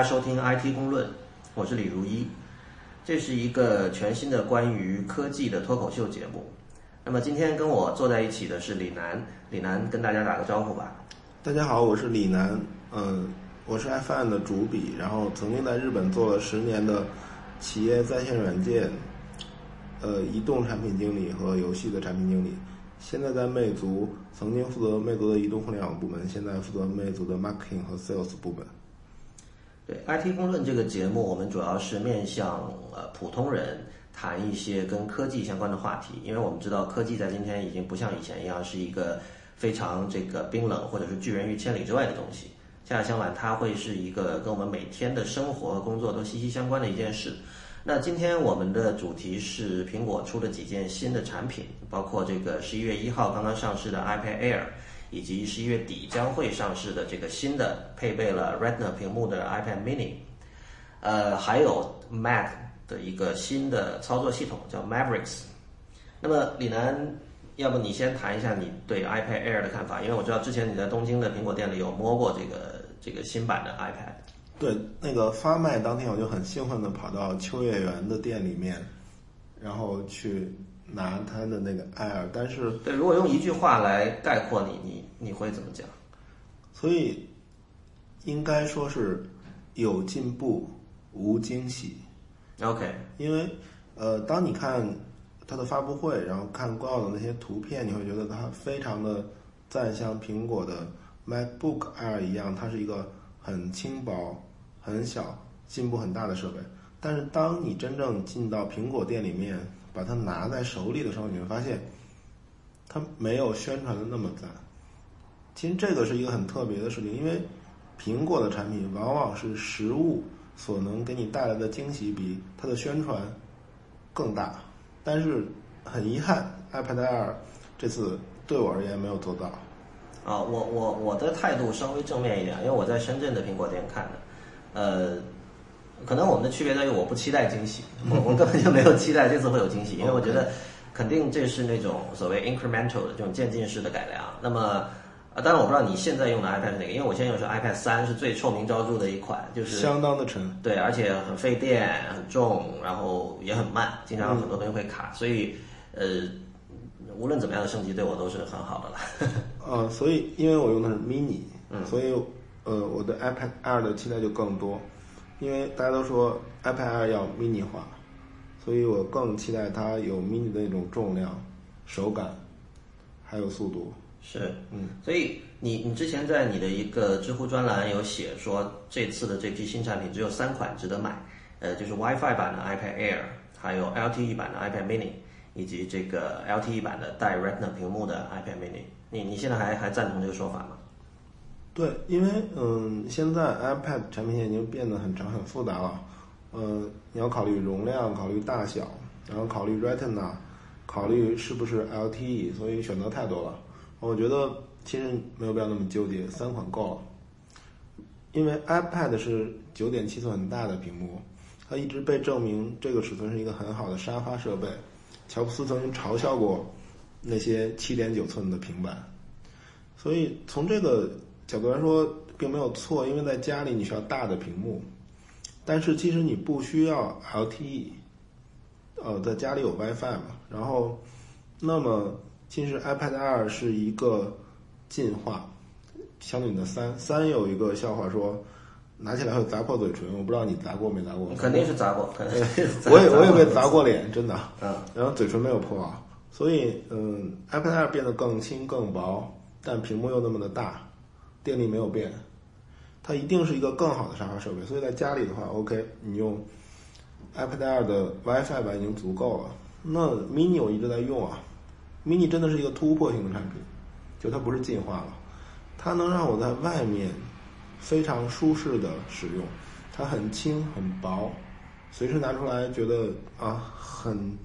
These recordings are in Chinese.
大家收听 IT 公论，我是李如一。这是一个全新的关于科技的脱口秀节目。那么今天跟我坐在一起的是李楠，李楠跟大家打个招呼吧。大家好，我是李楠，嗯，我是 iPhone 的主笔，然后曾经在日本做了十年的企业在线软件，呃，移动产品经理和游戏的产品经理。现在在魅族，曾经负责魅族的移动互联网部门，现在负责魅族的 marketing 和 sales 部门。对 IT 公论这个节目，我们主要是面向呃普通人谈一些跟科技相关的话题，因为我们知道科技在今天已经不像以前一样是一个非常这个冰冷或者是拒人于千里之外的东西。恰恰相反，它会是一个跟我们每天的生活和工作都息息相关的一件事。那今天我们的主题是苹果出了几件新的产品，包括这个十一月一号刚刚上市的 iPad Air，以及十一月底将会上市的这个新的配备了 Retina 屏幕的 iPad Mini，呃，还有 Mac 的一个新的操作系统叫 Mavericks。那么李楠，要不你先谈一下你对 iPad Air 的看法？因为我知道之前你在东京的苹果店里有摸过这个这个新版的 iPad。对，那个发卖当天我就很兴奋的跑到秋叶原的店里面，然后去拿他的那个 Air，但是对，如果用一句话来概括你，你你会怎么讲？所以应该说是有进步无惊喜。OK，因为呃，当你看它的发布会，然后看官网的那些图片，你会觉得它非常的赞像苹果的 MacBook Air 一样，它是一个很轻薄、很小、进步很大的设备。但是当你真正进到苹果店里面，把它拿在手里的时候，你会发现它没有宣传的那么赞。其实这个是一个很特别的事情，因为苹果的产品往往是实物所能给你带来的惊喜比它的宣传更大，但是很遗憾，iPad Air 这次对我而言没有做到。啊，我我我的态度稍微正面一点，因为我在深圳的苹果店看的，呃，可能我们的区别在于我不期待惊喜，我我根本就没有期待这次会有惊喜，因为我觉得肯定这是那种所谓 incremental 的这种渐进式的改良。那么，呃，当然我不知道你现在用的 iPad 是哪个，因为我现在用的是 iPad 三，是最臭名昭著的一款，就是相当的沉。对，而且很费电、很重，然后也很慢，经常很多东西会卡，所以呃，无论怎么样的升级对我都是很好的了。呃，所以因为我用的是 mini，嗯所以呃我的 iPad Air 的期待就更多，因为大家都说 iPad Air 要 mini 化，所以我更期待它有 mini 的那种重量、手感，还有速度。是，嗯，所以你你之前在你的一个知乎专栏有写说，这次的这批新产品只有三款值得买，呃，就是 WiFi 版的 iPad Air，还有 LTE 版的 iPad Mini，以及这个 LTE 版的带 Retina 屏幕的 iPad Mini。你你现在还还赞同这个说法吗？对，因为嗯，现在 iPad 产品线已经变得很长很复杂了，嗯，你要考虑容量，考虑大小，然后考虑 Retina，考虑是不是 LTE，所以选择太多了。我觉得其实没有必要那么纠结，三款够了。因为 iPad 是九点七寸很大的屏幕，它一直被证明这个尺寸是一个很好的沙发设备。乔布斯曾经嘲笑过那些七点九寸的平板，所以从这个角度来说并没有错，因为在家里你需要大的屏幕，但是其实你不需要 LTE，呃，在家里有 WiFi 嘛，然后那么其实 iPad Air 是一个进化，相对你的三三有一个笑话说拿起来会砸破嘴唇，我不知道你砸过没砸过，肯定是砸过，肯定是砸我也我也被砸过脸，真的，嗯，然后嘴唇没有破啊，所以嗯，iPad Air 变得更轻更薄，但屏幕又那么的大，电力没有变，它一定是一个更好的沙发设备。所以在家里的话，OK，你用 iPad Air 的 WiFi 版已经足够了。那 Mini 我一直在用啊，Mini 真的是一个突破性的产品，就它不是进化了，它能让我在外面非常舒适的使用，它很轻很薄，随时拿出来觉得啊很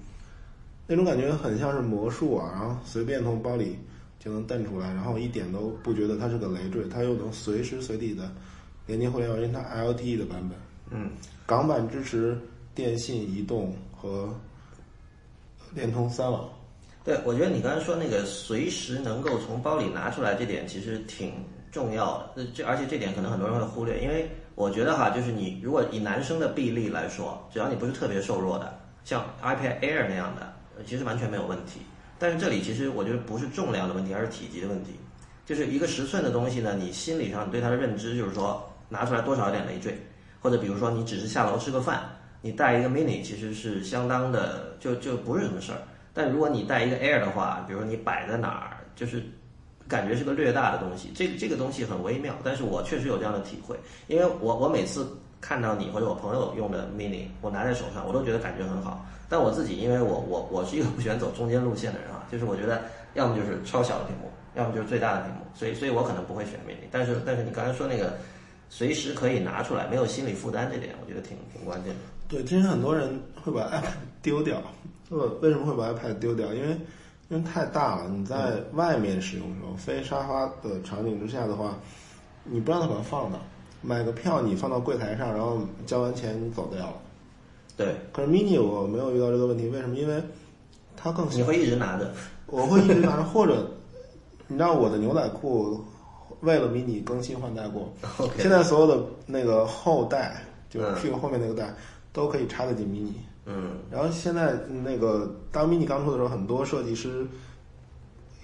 那种感觉很像是魔术啊，然后随便从包里就能瞪出来，然后一点都不觉得它是个累赘，它又能随时随地的连接互联网，因为它 LTE 的版本，嗯，港版支持电信、移动和联通三网。对，我觉得你刚才说那个随时能够从包里拿出来这点，其实挺重要的。这而且这点可能很多人会忽略，因为我觉得哈，就是你如果以男生的臂力来说，只要你不是特别瘦弱的，像 iPad Air 那样的，其实完全没有问题。但是这里其实我觉得不是重量的问题，而是体积的问题。就是一个十寸的东西呢，你心理上对它的认知就是说拿出来多少有点累赘，或者比如说你只是下楼吃个饭，你带一个 mini 其实是相当的，就就不是什么事儿。但如果你带一个 Air 的话，比如说你摆在哪儿，就是感觉是个略大的东西。这个这个东西很微妙，但是我确实有这样的体会，因为我我每次看到你或者我朋友用的 Mini，我拿在手上，我都觉得感觉很好。但我自己，因为我我我是一个不喜欢走中间路线的人啊，就是我觉得要么就是超小的屏幕，要么就是最大的屏幕，所以所以我可能不会选 Mini。但是但是你刚才说那个随时可以拿出来，没有心理负担这点，我觉得挺挺关键的。对，其实很多人会把 iPad 丢掉。呃，为什么会把 iPad 丢掉？因为因为太大了，你在外面使用的时候，非沙发的场景之下的话，你不知道它怎么放的。买个票你放到柜台上，然后交完钱你走掉了。对，可是 mini 我没有遇到这个问题，为什么？因为它更。你会一直拿着？我会一直拿着，或者你知道我的牛仔裤为了 mini 更新换代过。现在所有的那个后带，就是屁股后面那个带，都可以插得进 mini。嗯，然后现在那个当 mini 刚出的时候，很多设计师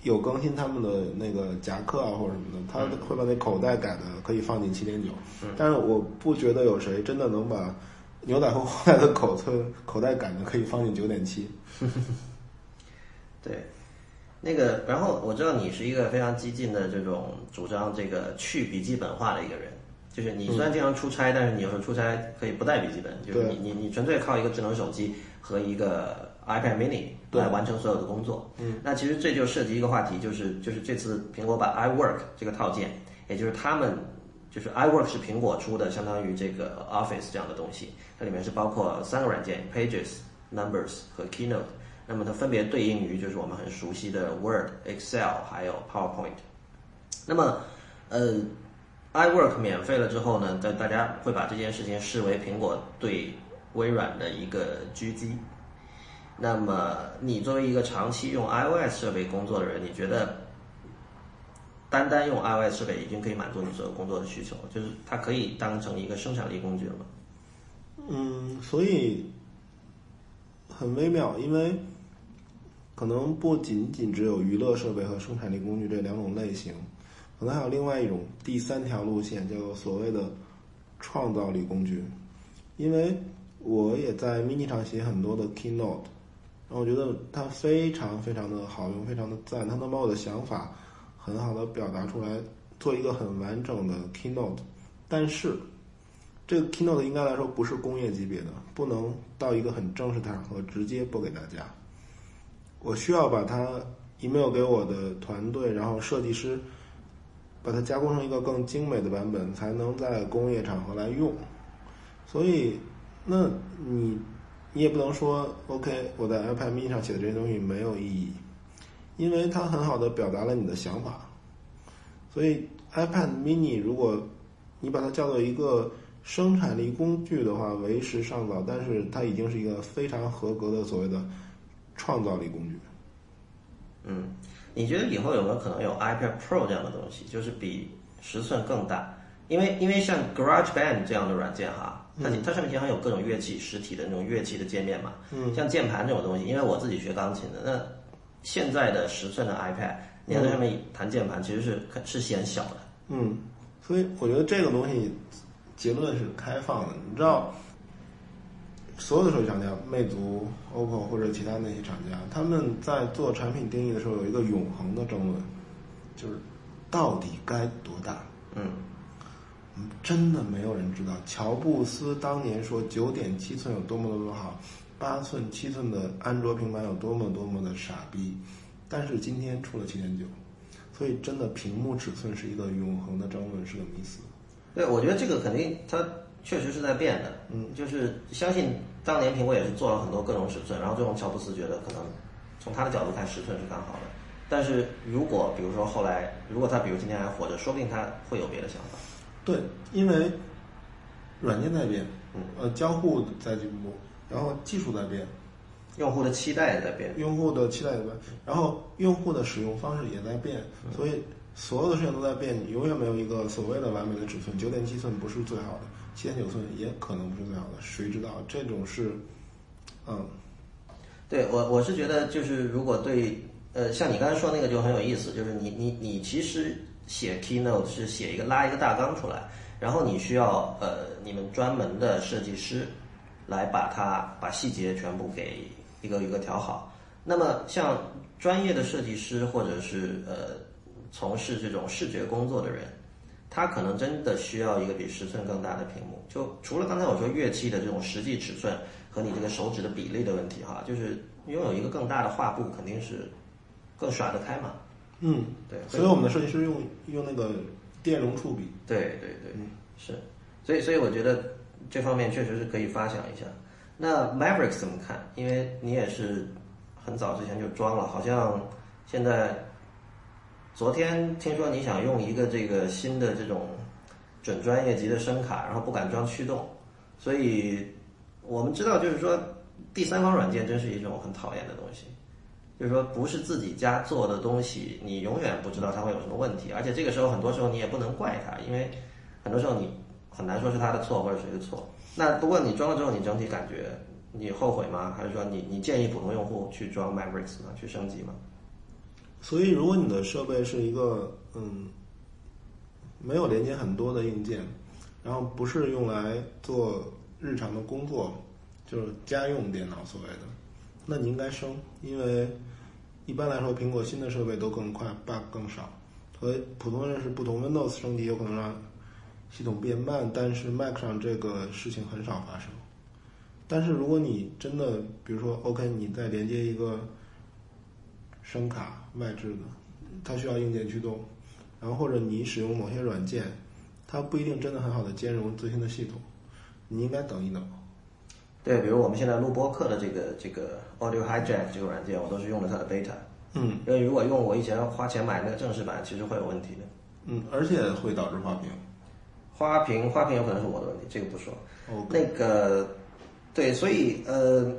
有更新他们的那个夹克啊或者什么的，他会把那口袋改的可以放进七点九。但是我不觉得有谁真的能把牛仔裤后带的口子 口袋改的可以放进九点七。对，那个，然后我知道你是一个非常激进的这种主张这个去笔记本化的一个人。就是你虽然经常出差，但是你有时候出差可以不带笔记本，就是你你你纯粹靠一个智能手机和一个 iPad Mini 来完成所有的工作。嗯，那其实这就涉及一个话题，就是就是这次苹果把 iWork 这个套件，也就是他们就是 iWork 是苹果出的，相当于这个 Office 这样的东西，它里面是包括三个软件：Pages、Numbers 和 Keynote。那么它分别对应于就是我们很熟悉的 Word、Excel 还有 PowerPoint。那么呃。iWork 免费了之后呢，大大家会把这件事情视为苹果对微软的一个狙击。那么，你作为一个长期用 iOS 设备工作的人，你觉得单单用 iOS 设备已经可以满足你所有工作的需求，就是它可以当成一个生产力工具了吗？嗯，所以很微妙，因为可能不仅仅只有娱乐设备和生产力工具这两种类型。可能还有另外一种第三条路线，叫做所谓的创造力工具。因为我也在 Mini 上写很多的 Keynote，然后我觉得它非常非常的好用，非常的赞。它能把我的想法很好的表达出来，做一个很完整的 Keynote。但是这个 Keynote 应该来说不是工业级别的，不能到一个很正式的场合直接播给大家。我需要把它 email 给我的团队，然后设计师。把它加工成一个更精美的版本，才能在工业场合来用。所以，那你你也不能说 OK，我在 iPad Mini 上写的这些东西没有意义，因为它很好的表达了你的想法。所以，iPad Mini 如果你把它叫做一个生产力工具的话，为时尚早，但是它已经是一个非常合格的所谓的创造力工具。嗯。你觉得以后有没有可能有 iPad Pro 这样的东西，就是比十寸更大？因为因为像 GarageBand 这样的软件哈，它它上面经常有各种乐器实体的那种乐器的界面嘛。嗯。像键盘这种东西，因为我自己学钢琴的，那现在的十寸的 iPad，你在上面弹键盘其实是是显小的。嗯。所以我觉得这个东西结论是开放的，你知道。所有的手机厂家，魅族、OPPO 或者其他那些厂家，他们在做产品定义的时候有一个永恒的争论，就是到底该多大？嗯，真的没有人知道。乔布斯当年说九点七寸有多么多么好，八寸、七寸的安卓平板有多么多么的傻逼，但是今天出了七点九，所以真的屏幕尺寸是一个永恒的争论，是个迷思。对，我觉得这个肯定它确实是在变的。嗯，就是相信。当年苹果也是做了很多各种尺寸，然后最后乔布斯觉得可能从他的角度看十寸是刚好的。但是如果比如说后来，如果他比如今天还活着，说不定他会有别的想法。对，因为软件在变，嗯，呃，交互在进步，然后技术在变，用户的期待也在变，用户的期待也在变，然后用户的使用方式也在变，所以所有的事情都在变，你永远没有一个所谓的完美的尺寸，九点七寸不是最好的，七点九寸也可能不是最好的，谁知道？这种是，嗯，对我我是觉得就是如果对呃像你刚才说那个就很有意思，就是你你你其实写 keynote 是写一个拉一个大纲出来，然后你需要呃你们专门的设计师来把它把细节全部给一个一个调好。那么像专业的设计师或者是呃从事这种视觉工作的人，他可能真的需要一个比十寸更大的屏幕。就除了刚才我说乐器的这种实际尺寸和你这个手指的比例的问题哈，就是拥有一个更大的画布肯定是更耍得开嘛。嗯，对，所以我们的设计师用用那个电容触笔，对对对，是，所以所以我觉得这方面确实是可以发想一下。那 Mavericks 怎么看？因为你也是很早之前就装了，好像现在昨天听说你想用一个这个新的这种准专业级的声卡，然后不敢装驱动，所以我们知道就是说第三方软件真是一种很讨厌的东西。就是说，不是自己家做的东西，你永远不知道它会有什么问题，而且这个时候很多时候你也不能怪它，因为很多时候你很难说是他的错或者谁的错。那不过你装了之后，你整体感觉你后悔吗？还是说你你建议普通用户去装 Mavericks 吗？去升级吗？所以如果你的设备是一个嗯没有连接很多的硬件，然后不是用来做日常的工作，就是家用电脑所谓的，那你应该升，因为一般来说苹果新的设备都更快，bug 更少。所以普通人是不同 Windows 升级有可能让系统变慢，但是 Mac 上这个事情很少发生。但是如果你真的，比如说 OK，你再连接一个声卡外置的，它需要硬件驱动，然后或者你使用某些软件，它不一定真的很好的兼容最新的系统，你应该等一等。对，比如我们现在录播客的这个这个 Audio Hijack 这个软件，我都是用了它的 beta。嗯因为如果用我以前花钱买那个正式版，其实会有问题的。嗯，而且会导致花屏。花屏花屏有可能是我的问题，这个不说。OK，那个，对，所以呃，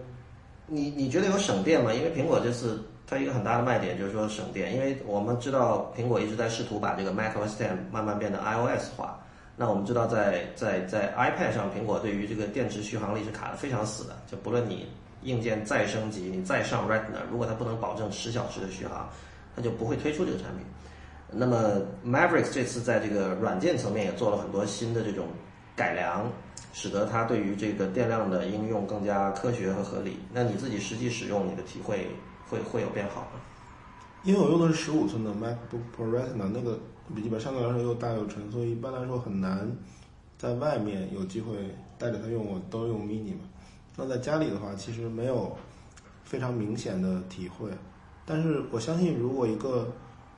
你你觉得有省电吗？因为苹果这次它一个很大的卖点就是说省电，因为我们知道苹果一直在试图把这个 macOS 10慢慢变得 iOS 化。那我们知道在在在 iPad 上，苹果对于这个电池续航力是卡的非常死的，就不论你硬件再升级，你再上 Retina，如果它不能保证十小时的续航，它就不会推出这个产品。那么 Mavericks 这次在这个软件层面也做了很多新的这种改良，使得它对于这个电量的应用更加科学和合理。那你自己实际使用，你的体会会会有变好吗？因为我用的是十五寸的 MacBook Pro Retina，那个笔记本相对来说又大又沉，所以一般来说很难在外面有机会带着它用。我都用 mini 嘛。那在家里的话，其实没有非常明显的体会。但是我相信，如果一个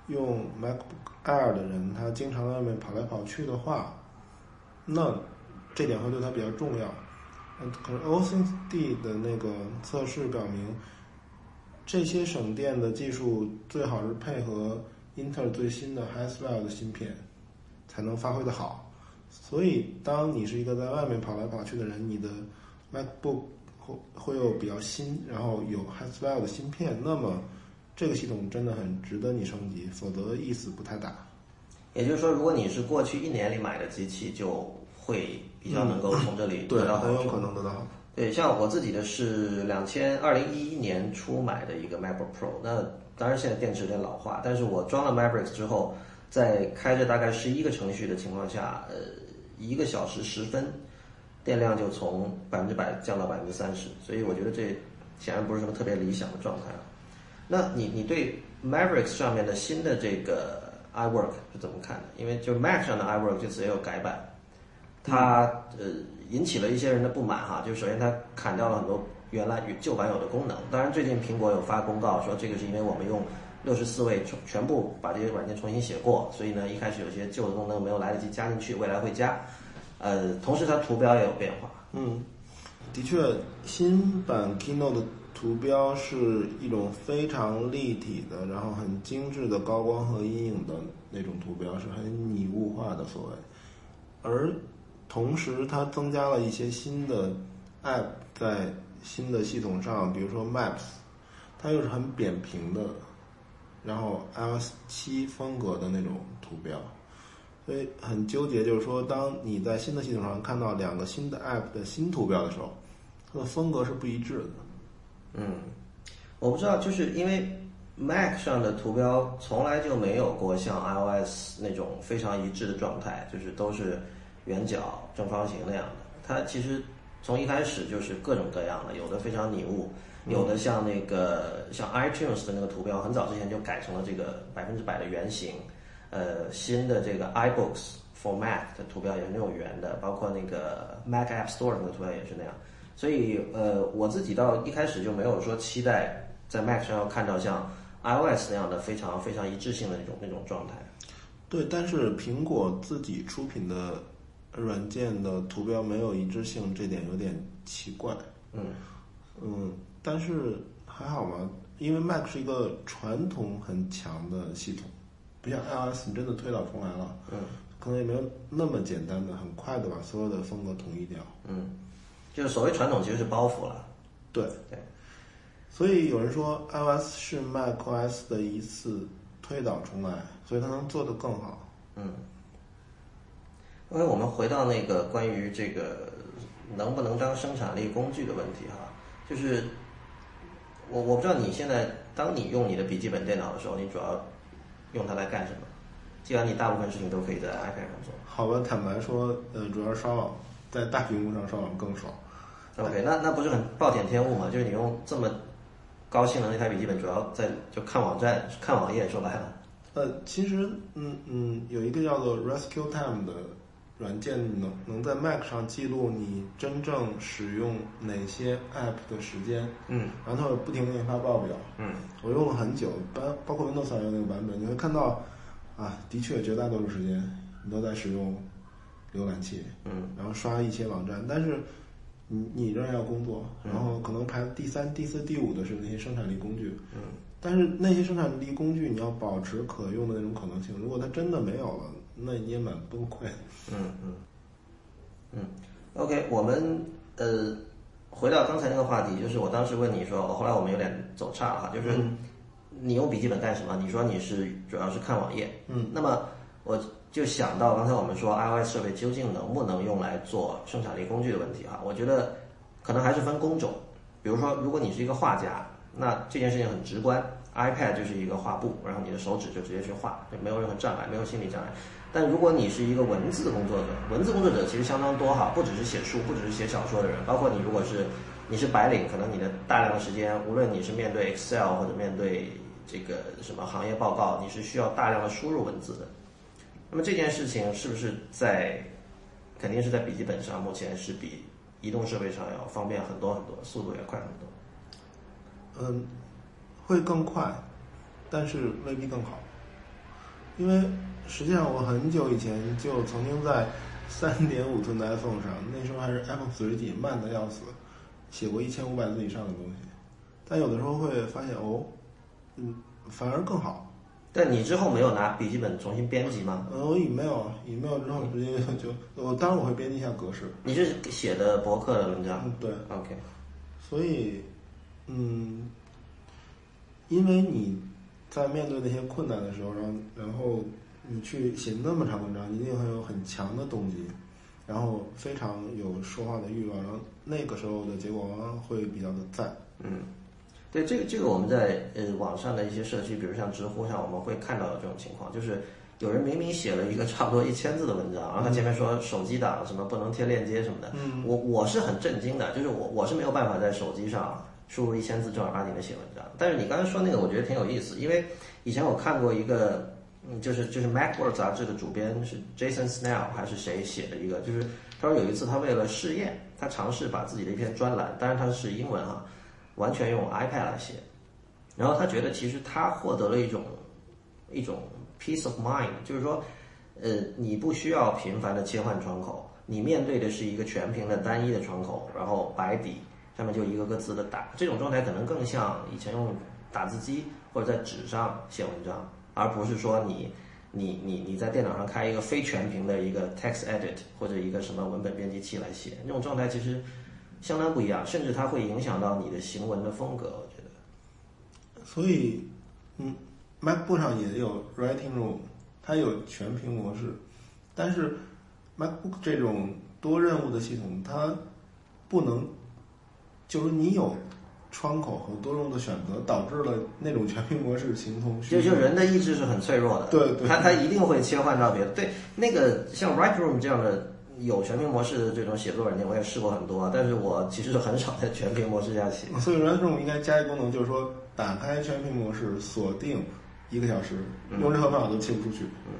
用 MacBook Air 的人，他经常在外面跑来跑去的话，那这点会对他比较重要。嗯，可是 OCD 的那个测试表明，这些省电的技术最好是配合英特尔最新的 Haswell 的芯片，才能发挥的好。所以，当你是一个在外面跑来跑去的人，你的 MacBook 会会有比较新，然后有 Haswell 的芯片，那么这个系统真的很值得你升级，否则意思不太大。也就是说，如果你是过去一年里买的机器，就会比较能够从这里对，得到好处。很有可能得到好处。对，像我自己的是两千二零一一年初买的一个 MacBook Pro，那当然现在电池有点老化，但是我装了 Mavericks 之后，在开着大概十一个程序的情况下，呃，一个小时十分，电量就从百分之百降到百分之三十，所以我觉得这显然不是什么特别理想的状态。那你你对 Mavericks 上面的新的这个 iWork 是怎么看的？因为就 Mac 上的 iWork 这次也有改版，它呃引起了一些人的不满哈。就是首先它砍掉了很多原来与旧版有的功能，当然最近苹果有发公告说这个是因为我们用六十四位全全部把这些软件重新写过，所以呢一开始有些旧的功能没有来得及加进去，未来会加。呃，同时它图标也有变化。嗯，的确，新版 Keynote 的图标是一种非常立体的，然后很精致的高光和阴影的那种图标，是很拟物化的所谓。而同时，它增加了一些新的 App 在新的系统上，比如说 Maps，它又是很扁平的，然后 iOS 七风格的那种图标，所以很纠结。就是说，当你在新的系统上看到两个新的 App 的新图标的时候，它的风格是不一致的。嗯，我不知道，就是因为 Mac 上的图标从来就没有过像 iOS 那种非常一致的状态，就是都是圆角、正方形那样的。它其实从一开始就是各种各样的，有的非常拟物，有的像那个像 iTunes 的那个图标，很早之前就改成了这个百分之百的圆形。呃，新的这个 iBooks for Mac 的图标也是那种圆的，包括那个 Mac App Store 那个图标也是那样。所以呃，我自己到一开始就没有说期待在 Mac 上要看到像 iOS 那样的非常非常一致性的那种那种状态。对，但是苹果自己出品的软件的图标没有一致性，这点有点奇怪。嗯嗯，但是还好嘛，因为 Mac 是一个传统很强的系统，不像 iOS 你真的推倒重来了，嗯可能也没有那么简单的很快的把所有的风格统一掉。嗯，就是所谓传统其实是包袱了。对对，所以有人说 iOS 是 macOS 的一次推倒重来，所以它能做得更好。嗯，因为我们回到那个关于这个能不能当生产力工具的问题哈，就是我我不知道你现在当你用你的笔记本电脑的时候，你主要用它来干什么？既然你大部分事情都可以在 iPad 上做。好吧，坦白说，呃，主要是刷网，在大屏幕上刷网更爽。OK，那那不是很暴殄天物吗？就是你用这么高性能的一台笔记本，主要在就看网站、看网页，说白了。呃，其实，嗯嗯，有一个叫做 Rescue Time 的软件能能在 Mac 上记录你真正使用哪些 App 的时间，嗯然后它会不停的给你发报表。嗯我用了很久，包包括 Windows 上用那个版本，你会看到，啊，的确绝大多数时间你都在使用浏览器，嗯然后刷一些网站，但是你你仍然要工作，嗯然后可能排第三、第四、第五的是那些生产力工具，嗯但是那些生产力工具你要保持可用的那种可能性，如果它真的没有了，那你也蛮崩溃的。嗯嗯嗯。OK，我们呃回到刚才那个话题，就是我当时问你说，后来我们有点走岔了哈，就是你用笔记本干什么？你说你是主要是看网页，嗯，那么我就想到刚才我们说 iOS 设备究竟能不能用来做生产力工具的问题哈，我觉得可能还是分工种。比如说，如果你是一个画家，那这件事情很直观，iPad 就是一个画布，然后你的手指就直接去画，就没有任何障碍，没有心理障碍。但如果你是一个文字工作者，文字工作者其实相当多哈，不只是写书，不只是写小说的人，包括你如果是你是白领，可能你的大量的时间，无论你是面对 Excel 或者面对这个什么行业报告，你是需要大量的输入文字的。那么这件事情是不是在肯定是在笔记本上，目前是比移动设备上要方便很多很多，速度也快很多。嗯，会更快，但是未必更好。因为实际上我很久以前就曾经在三点五寸的 iPhone 上，那时候还是 iPhone 四 G，慢的要死，写过一千五百字以上的东西。但有的时候会发现哦，嗯，反而更好。但你之后没有拿笔记本重新编辑吗？呃，我 email email 之后直接就，我当然我会编辑一下格式。你是写的博客的文章嗯，对。？OK，所以，嗯，因为你在面对那些困难的时候，然后然后你去写那么长文章，一定会有很强的动机，然后非常有说话的欲望，然后那个时候的结果往往会比较的赞。嗯，对这个这个我们在呃网上的一些社区，比如像知乎上，我们会看到有这种情况，就是有人明明写了一个差不多一千字的文章，然后他前面说手机党什么不能贴链接什么的，嗯我我是很震惊的，就是我我是没有办法在手机上输入一千字正儿八经的写文章。但是你刚才说那个，我觉得挺有意思，因为以前我看过一个，嗯，就是就是 Macworld 杂志的主编是 Jason Snell 还是谁写的一个，就是他说有一次他为了试验，他尝试把自己的一篇专栏，当然他是英文啊，完全用 iPad 来写，然后他觉得其实他获得了一种一种 peace of mind，就是说，呃，你不需要频繁的切换窗口，你面对的是一个全屏的单一的窗口，然后白底上面就一个个字的打，这种状态可能更像以前用打字机或者在纸上写文章，而不是说你你你你在电脑上开一个非全屏的一个 text edit 或者一个什么文本编辑器来写，那种状态其实相当不一样，甚至它会影响到你的行文的风格。我觉得，所以，嗯，MacBook 上也有 Writing Room，它有全屏模式，但是 MacBook 这种多任务的系统，它不能，就是你有窗口和多任务的选择，导致了那种全屏模式形同虚就设。就人的意志是很脆弱的，对对他他一定会切换到别的。对，那个像 Write Room 这样的有全屏模式的这种写作软件，我也试过很多，但是我其实很少在全屏模式下写。所以 Writing Room 应该加一功能，就是说打开全屏模式，锁定一个小时，用任何办法都切不出去。嗯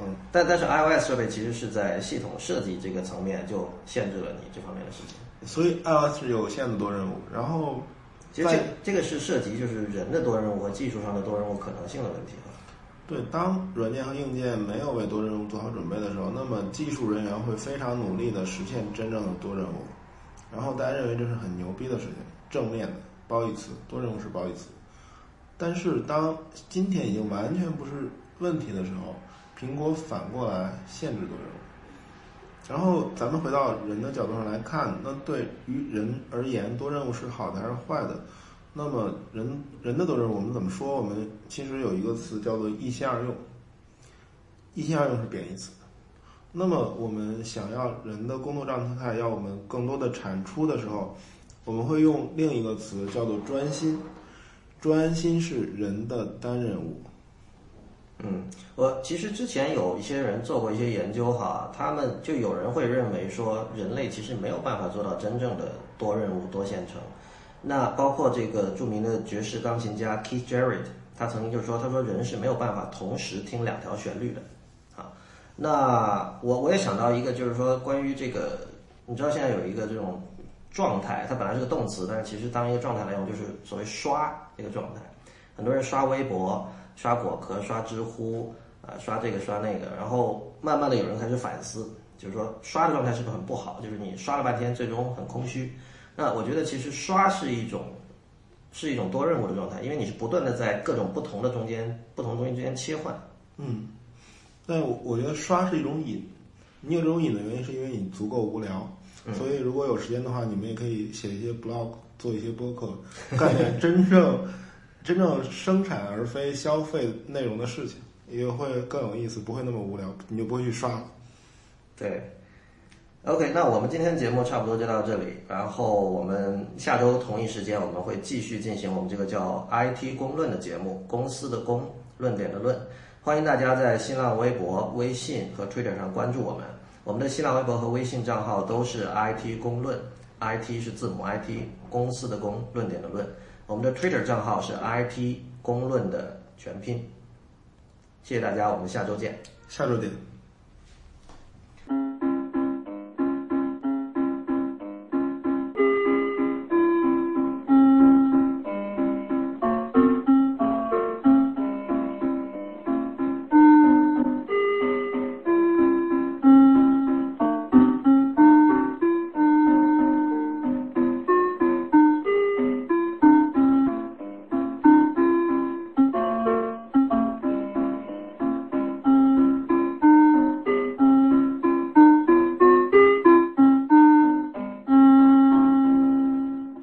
嗯但但是 iOS 设备其实是在系统设计这个层面就限制了你这方面的事情。所以 iOS 是有限的多任务，然后其实这这个是涉及就是人的多任务和技术上的多任务可能性的问题了。对，当软件和硬件没有为多任务做好准备的时候，那么技术人员会非常努力的实现真正的多任务，然后大家认为这是很牛逼的事情，正面的褒义词，多任务是褒义词。但是当今天已经完全不是问题的时候，苹果反过来限制多任务。然后咱们回到人的角度上来看，那对于人而言，多任务是好的还是坏的？那么人人的多任务我们怎么说？我们其实有一个词叫做一心二用，一心二用是贬义词。那么我们想要人的工作状态要我们更多的产出的时候，我们会用另一个词叫做专心。专心是人的单任务。嗯，我其实之前有一些人做过一些研究哈，他们就有人会认为说，人类其实没有办法做到真正的多任务多线程。那包括这个著名的爵士钢琴家 Keith Jarrett，他曾经就说，他说人是没有办法同时听两条旋律的。啊，那我我也想到一个，就是说关于这个，你知道现在有一个这种状态，它本来是个动词，但是其实当一个状态来用，就是所谓刷这个状态。很多人刷微博、刷果壳、刷知乎，啊、刷这个刷那个，然后慢慢的有人开始反思，就是说刷的状态是不是很不好？就是你刷了半天，最终很空虚。那我觉得其实刷是一种是一种多任务的状态，因为你是不断的在各种不同的中间、不同东西之间切换。嗯，但我我觉得刷是一种瘾，你有这种瘾的原因是因为你足够无聊，所以如果有时间的话，你们也可以写一些 blog，做一些播客，干点真正 真正生产而非消费内容的事情，也会更有意思，不会那么无聊，你就不会去刷了。对，OK，那我们今天节目差不多就到这里，然后我们下周同一时间我们会继续进行我们这个叫 IT 公论的节目，公司的公，论点的论，欢迎大家在新浪微博、微信和 Twitter 上关注我们。我们的新浪微博和微信账号都是 IT 公论，IT 是字母 IT，公司的公，论点的论。我们的 Twitter 账号是 IT 公论的全拼。谢谢大家，我们下周见。下周见。